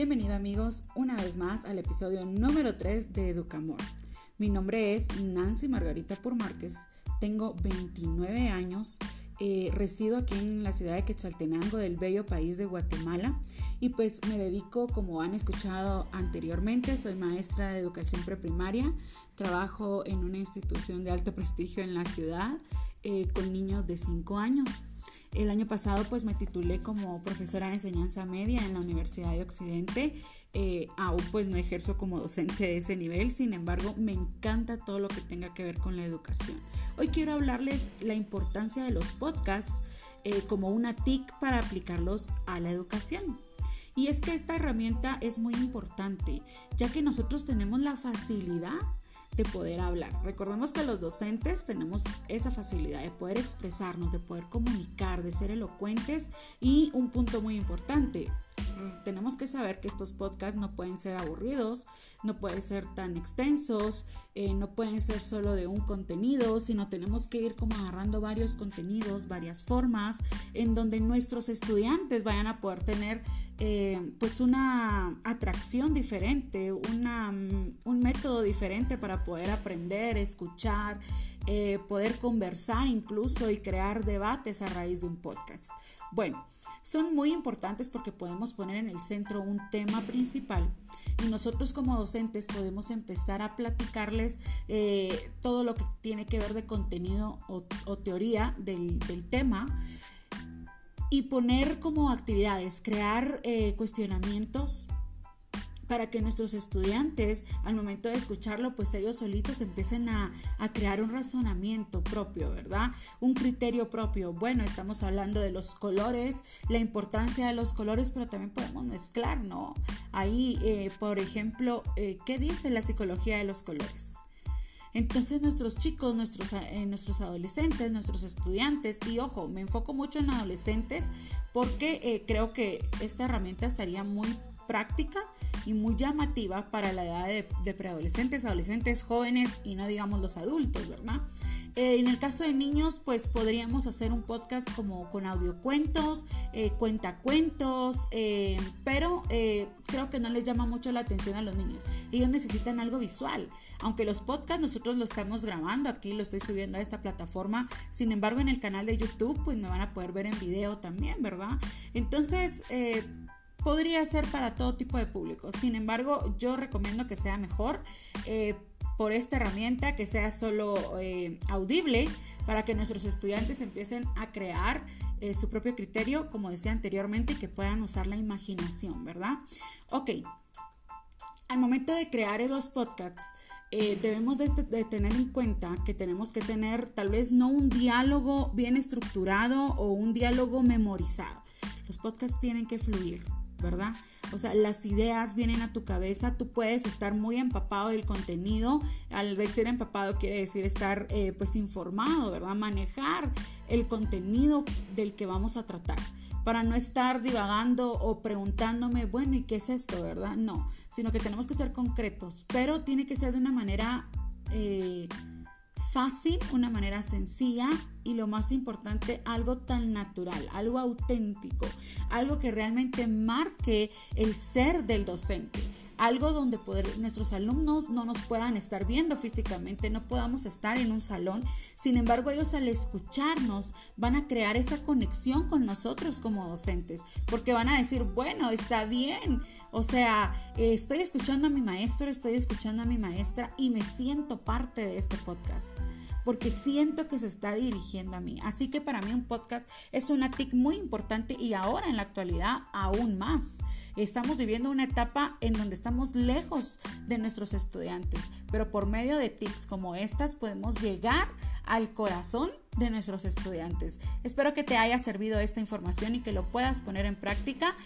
Bienvenido amigos una vez más al episodio número 3 de Educamor. Mi nombre es Nancy Margarita Purmárquez, tengo 29 años, eh, resido aquí en la ciudad de Quetzaltenango del bello país de Guatemala y pues me dedico, como han escuchado anteriormente, soy maestra de educación preprimaria, trabajo en una institución de alto prestigio en la ciudad eh, con niños de 5 años. El año pasado pues me titulé como profesora de enseñanza media en la Universidad de Occidente. Eh, aún pues no ejerzo como docente de ese nivel, sin embargo me encanta todo lo que tenga que ver con la educación. Hoy quiero hablarles la importancia de los podcasts eh, como una TIC para aplicarlos a la educación. Y es que esta herramienta es muy importante, ya que nosotros tenemos la facilidad de poder hablar. Recordemos que los docentes tenemos esa facilidad de poder expresarnos, de poder comunicar, de ser elocuentes y un punto muy importante, tenemos que saber que estos podcasts no pueden ser aburridos, no pueden ser tan extensos, eh, no pueden ser solo de un contenido, sino tenemos que ir como agarrando varios contenidos, varias formas, en donde nuestros estudiantes vayan a poder tener eh, pues una atracción diferente, una, un método diferente para poder aprender, escuchar, eh, poder conversar incluso y crear debates a raíz de un podcast. Bueno, son muy importantes porque podemos poner en el centro un tema principal y nosotros como docentes podemos empezar a platicarles eh, todo lo que tiene que ver de contenido o, teoría del, tema y poner como actividades, crear eh, cuestionamientos para que nuestros estudiantes al momento de escucharlo, pues ellos solitos empiecen a, crear un razonamiento propio, ¿verdad? Un criterio propio. Bueno, estamos hablando de los colores, la importancia de los colores, pero también podemos mezclar, ¿no? Ahí, eh, por ejemplo, eh, ¿qué dice la psicología de los colores? Entonces nuestros chicos, nuestros, eh, nuestros adolescentes, nuestros estudiantes, y ojo, me enfoco mucho en adolescentes porque creo que esta herramienta estaría muy práctica y muy llamativa para la edad de, preadolescentes, adolescentes, jóvenes y no digamos los adultos, ¿verdad? Eh, en el caso de niños, pues podríamos hacer un podcast como con audiocuentos, eh, cuentacuentos, eh, pero eh, creo que no les llama mucho la atención a los niños. Ellos necesitan algo visual, aunque los podcasts nosotros los estamos grabando, aquí lo estoy subiendo a esta plataforma, sin embargo en el canal de YouTube pues me van a poder ver en video también, ¿verdad? Entonces, podría ser para todo tipo de público. Sin embargo, yo recomiendo que sea mejor eh, por esta herramienta, que sea solo eh, audible, para que nuestros estudiantes empiecen a crear eh, su propio criterio, como decía anteriormente, y que puedan usar la imaginación, ¿verdad? Ok. Al momento de crear los podcasts, debemos de, tener en cuenta que tenemos que tener tal vez no un diálogo bien estructurado o un diálogo memorizado. Los podcasts tienen que fluir, ¿verdad? O sea, las ideas vienen a tu cabeza, tú puedes estar muy empapado del contenido, al decir empapado quiere decir estar eh, pues informado, ¿verdad? Manejar el contenido del que vamos a tratar, para no estar divagando o preguntándome, bueno, ¿y qué es esto, verdad? No, sino que tenemos que ser concretos, pero tiene que ser de una manera... Eh, fácil, una manera sencilla y lo más importante, algo tan natural, algo auténtico, algo que realmente marque el ser del docente algo donde poder, nuestros alumnos no nos puedan estar viendo físicamente, no podamos estar en un salón. Sin embargo, ellos al escucharnos van a crear esa conexión con nosotros como docentes, porque van a decir, bueno, está bien, o sea, estoy escuchando a mi maestro, estoy escuchando a mi maestra y me siento parte de este podcast porque siento que se está dirigiendo a mí. Así que para mí un podcast es una TIC muy importante y ahora en la actualidad aún más. Estamos viviendo una etapa en donde estamos lejos de nuestros estudiantes, pero por medio de TICs como estas podemos llegar al corazón de nuestros estudiantes. Espero que te haya servido esta información y que lo puedas poner en práctica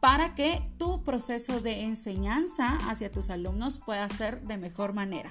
para que tu proceso de enseñanza hacia tus alumnos pueda ser de mejor manera.